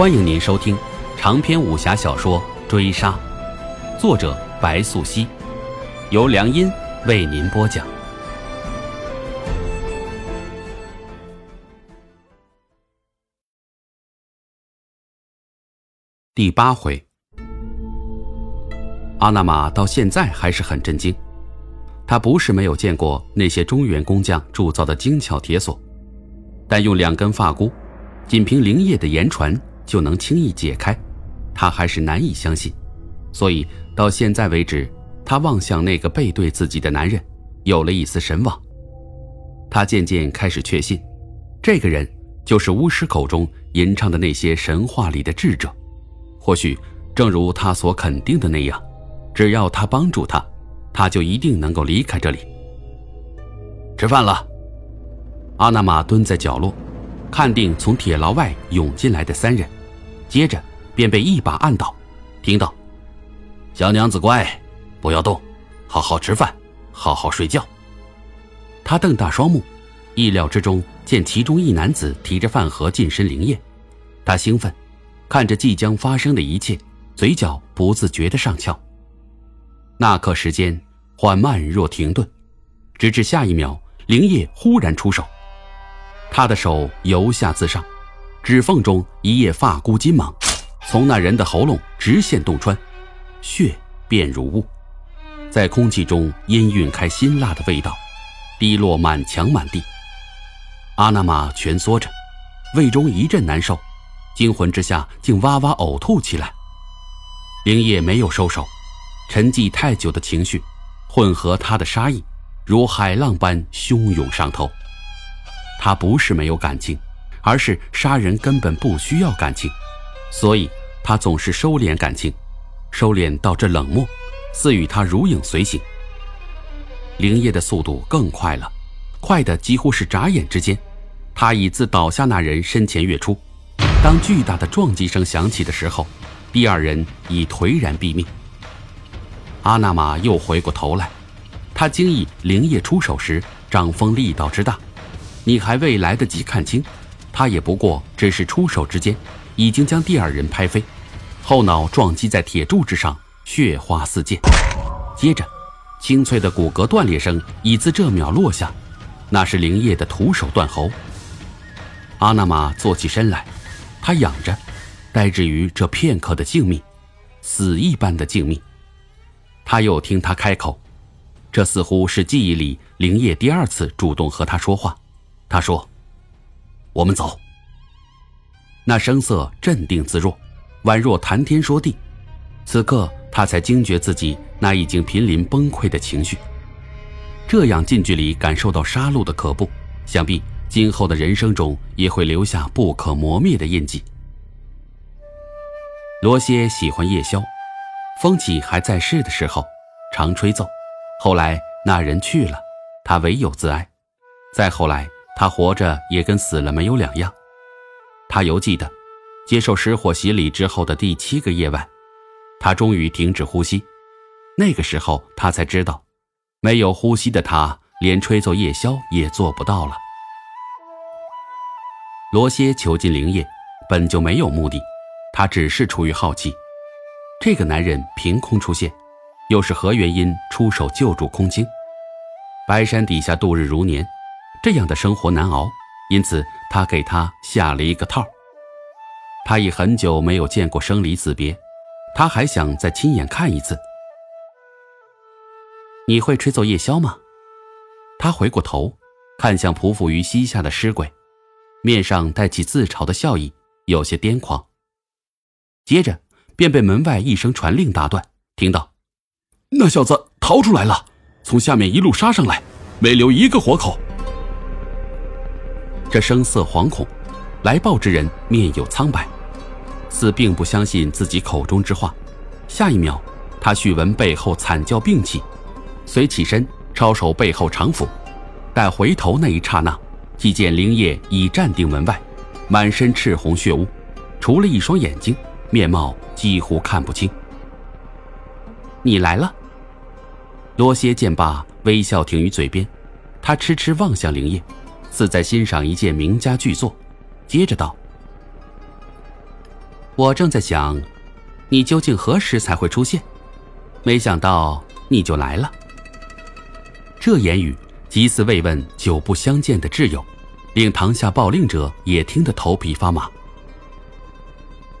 欢迎您收听长篇武侠小说《追杀》，作者白素熙，由良音为您播讲。第八回，阿那玛到现在还是很震惊。他不是没有见过那些中原工匠铸造的精巧铁锁，但用两根发箍，仅凭灵叶的言传。就能轻易解开，他还是难以相信，所以到现在为止，他望向那个背对自己的男人，有了一丝神往。他渐渐开始确信，这个人就是巫师口中吟唱的那些神话里的智者。或许正如他所肯定的那样，只要他帮助他，他就一定能够离开这里。吃饭了。阿那玛蹲在角落，看定从铁牢外涌进来的三人。接着便被一把按倒，听到：“小娘子乖，不要动，好好吃饭，好好睡觉。”他瞪大双目，意料之中见其中一男子提着饭盒近身灵液，他兴奋，看着即将发生的一切，嘴角不自觉地上翘。那刻时间缓慢若停顿，直至下一秒，灵液忽然出手，他的手由下自上。指缝中一叶发箍金芒，从那人的喉咙直线洞穿，血便如雾，在空气中氤氲开辛辣的味道，滴落满墙满地。阿那玛蜷缩着，胃中一阵难受，惊魂之下竟哇哇呕吐起来。灵叶没有收手，沉寂太久的情绪，混合他的杀意，如海浪般汹涌上头。他不是没有感情。而是杀人根本不需要感情，所以他总是收敛感情，收敛到这冷漠，似与他如影随形。灵叶的速度更快了，快的几乎是眨眼之间，他已自倒下那人身前跃出。当巨大的撞击声响起的时候，第二人已颓然毙命。阿那玛又回过头来，他惊异灵叶出手时掌风力道之大，你还未来得及看清。他也不过只是出手之间，已经将第二人拍飞，后脑撞击在铁柱之上，血花四溅。接着，清脆的骨骼断裂声已自这秒落下，那是灵叶的徒手断喉。阿那玛坐起身来，他仰着，呆滞于这片刻的静谧，死一般的静谧。他又听他开口，这似乎是记忆里灵叶第二次主动和他说话。他说。我们走。那声色镇定自若，宛若谈天说地。此刻他才惊觉自己那已经濒临崩溃的情绪。这样近距离感受到杀戮的可怖，想必今后的人生中也会留下不可磨灭的印记。罗歇喜欢夜宵，风起还在世的时候，常吹奏。后来那人去了，他唯有自哀。再后来。他活着也跟死了没有两样。他犹记得，接受失火洗礼之后的第七个夜晚，他终于停止呼吸。那个时候，他才知道，没有呼吸的他，连吹奏夜宵也做不到了。罗歇囚禁灵叶，本就没有目的，他只是出于好奇。这个男人凭空出现，又是何原因出手救助空青？白山底下度日如年。这样的生活难熬，因此他给他下了一个套。他已很久没有见过生离死别，他还想再亲眼看一次。你会吹奏夜宵吗？他回过头，看向匍匐于膝下的尸鬼，面上带起自嘲的笑意，有些癫狂。接着便被门外一声传令打断，听到：“那小子逃出来了，从下面一路杀上来，没留一个活口。”这声色惶恐，来报之人面有苍白，似并不相信自己口中之话。下一秒，他续闻背后惨叫并起，遂起身抄手背后长斧，待回头那一刹那，即见灵叶已站定门外，满身赤红血污，除了一双眼睛，面貌几乎看不清。你来了。罗歇见罢，微笑停于嘴边，他痴痴望向灵叶。似在欣赏一件名家巨作，接着道：“我正在想，你究竟何时才会出现？没想到你就来了。这言语极似慰问久不相见的挚友，令堂下报令者也听得头皮发麻。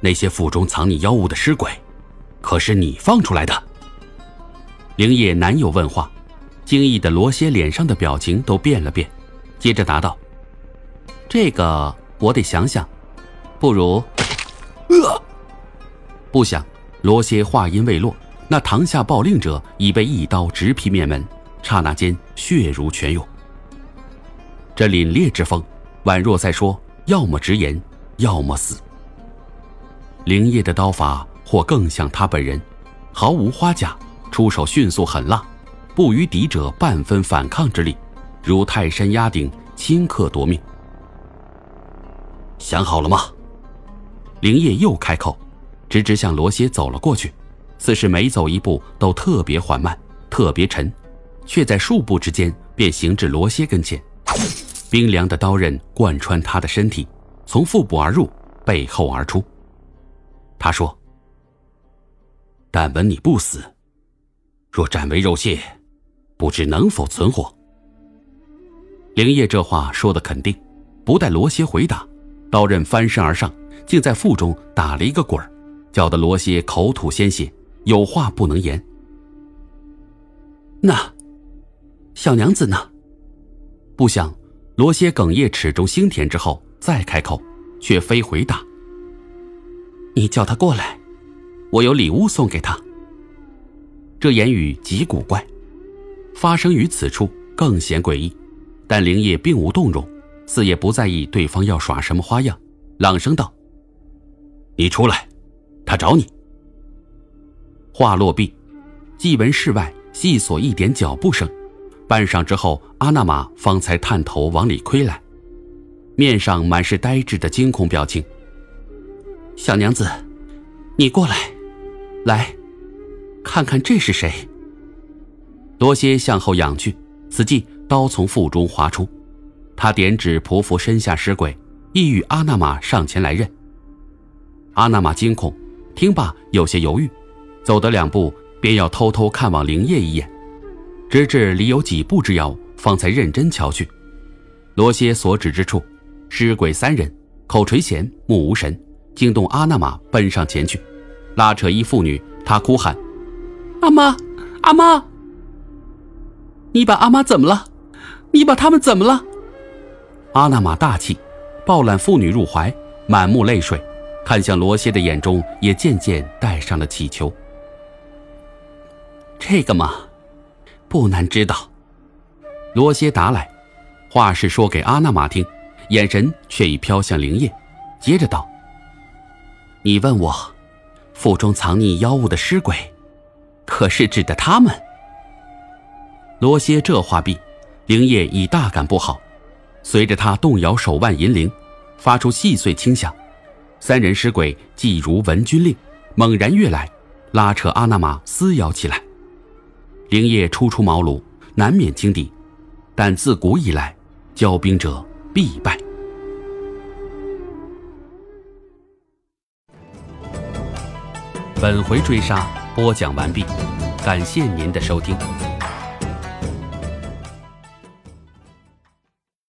那些腹中藏匿妖物的尸鬼，可是你放出来的？灵叶难有问话，惊异的罗歇脸上的表情都变了变，接着答道：“这个我得想想，不如……”呃，不想罗歇话音未落，那堂下暴令者已被一刀直劈面门。刹那间，血如泉涌。这凛冽之风，宛若在说：要么直言，要么死。灵叶的刀法或更像他本人，毫无花假，出手迅速狠辣，不与敌者半分反抗之力，如泰山压顶，顷刻夺命。想好了吗？灵叶又开口，直直向罗歇走了过去，似是每走一步都特别缓慢，特别沉。却在数步之间便行至罗歇跟前，冰凉的刀刃贯穿他的身体，从腹部而入，背后而出。他说：“但闻你不死，若斩为肉屑，不知能否存活。”灵叶这话说的肯定，不待罗歇回答，刀刃翻身而上，竟在腹中打了一个滚儿，搅得罗歇口吐鲜血，有话不能言。那。小娘子呢？不想，罗歇哽咽齿中腥甜之后再开口，却非回答。你叫他过来，我有礼物送给他。这言语极古怪，发生于此处更显诡异。但灵叶并无动容，似也不在意对方要耍什么花样，朗声道：“你出来，他找你。”话落毕，即闻室外细索一点脚步声。半晌之后，阿那玛方才探头往里窥来，面上满是呆滞的惊恐表情。小娘子，你过来，来，看看这是谁。罗歇向后仰去，此际刀从腹中划出，他点指匍匐身下尸鬼，意欲阿那玛上前来认。阿那玛惊恐，听罢有些犹豫，走得两步，便要偷偷看望灵叶一眼。直至离有几步之遥，方才认真瞧去。罗歇所指之处，尸鬼三人，口垂涎，目无神，惊动阿那玛奔上前去，拉扯一妇女。他哭喊：“阿妈，阿妈！你把阿妈怎么了？你把他们怎么了？”阿纳玛大气，抱揽妇女入怀，满目泪水，看向罗歇的眼中也渐渐带上了乞求。这个嘛。不难知道，罗歇答来，话是说给阿纳玛听，眼神却已飘向灵叶，接着道：“你问我，腹中藏匿妖物的尸鬼，可是指的他们？”罗歇这话毕，灵叶已大感不好，随着他动摇手腕银铃，发出细碎轻响，三人尸鬼既如闻军令，猛然跃来，拉扯阿那玛撕咬起来。灵叶初出茅庐，难免轻敌，但自古以来，骄兵者必败。本回追杀播讲完毕，感谢您的收听。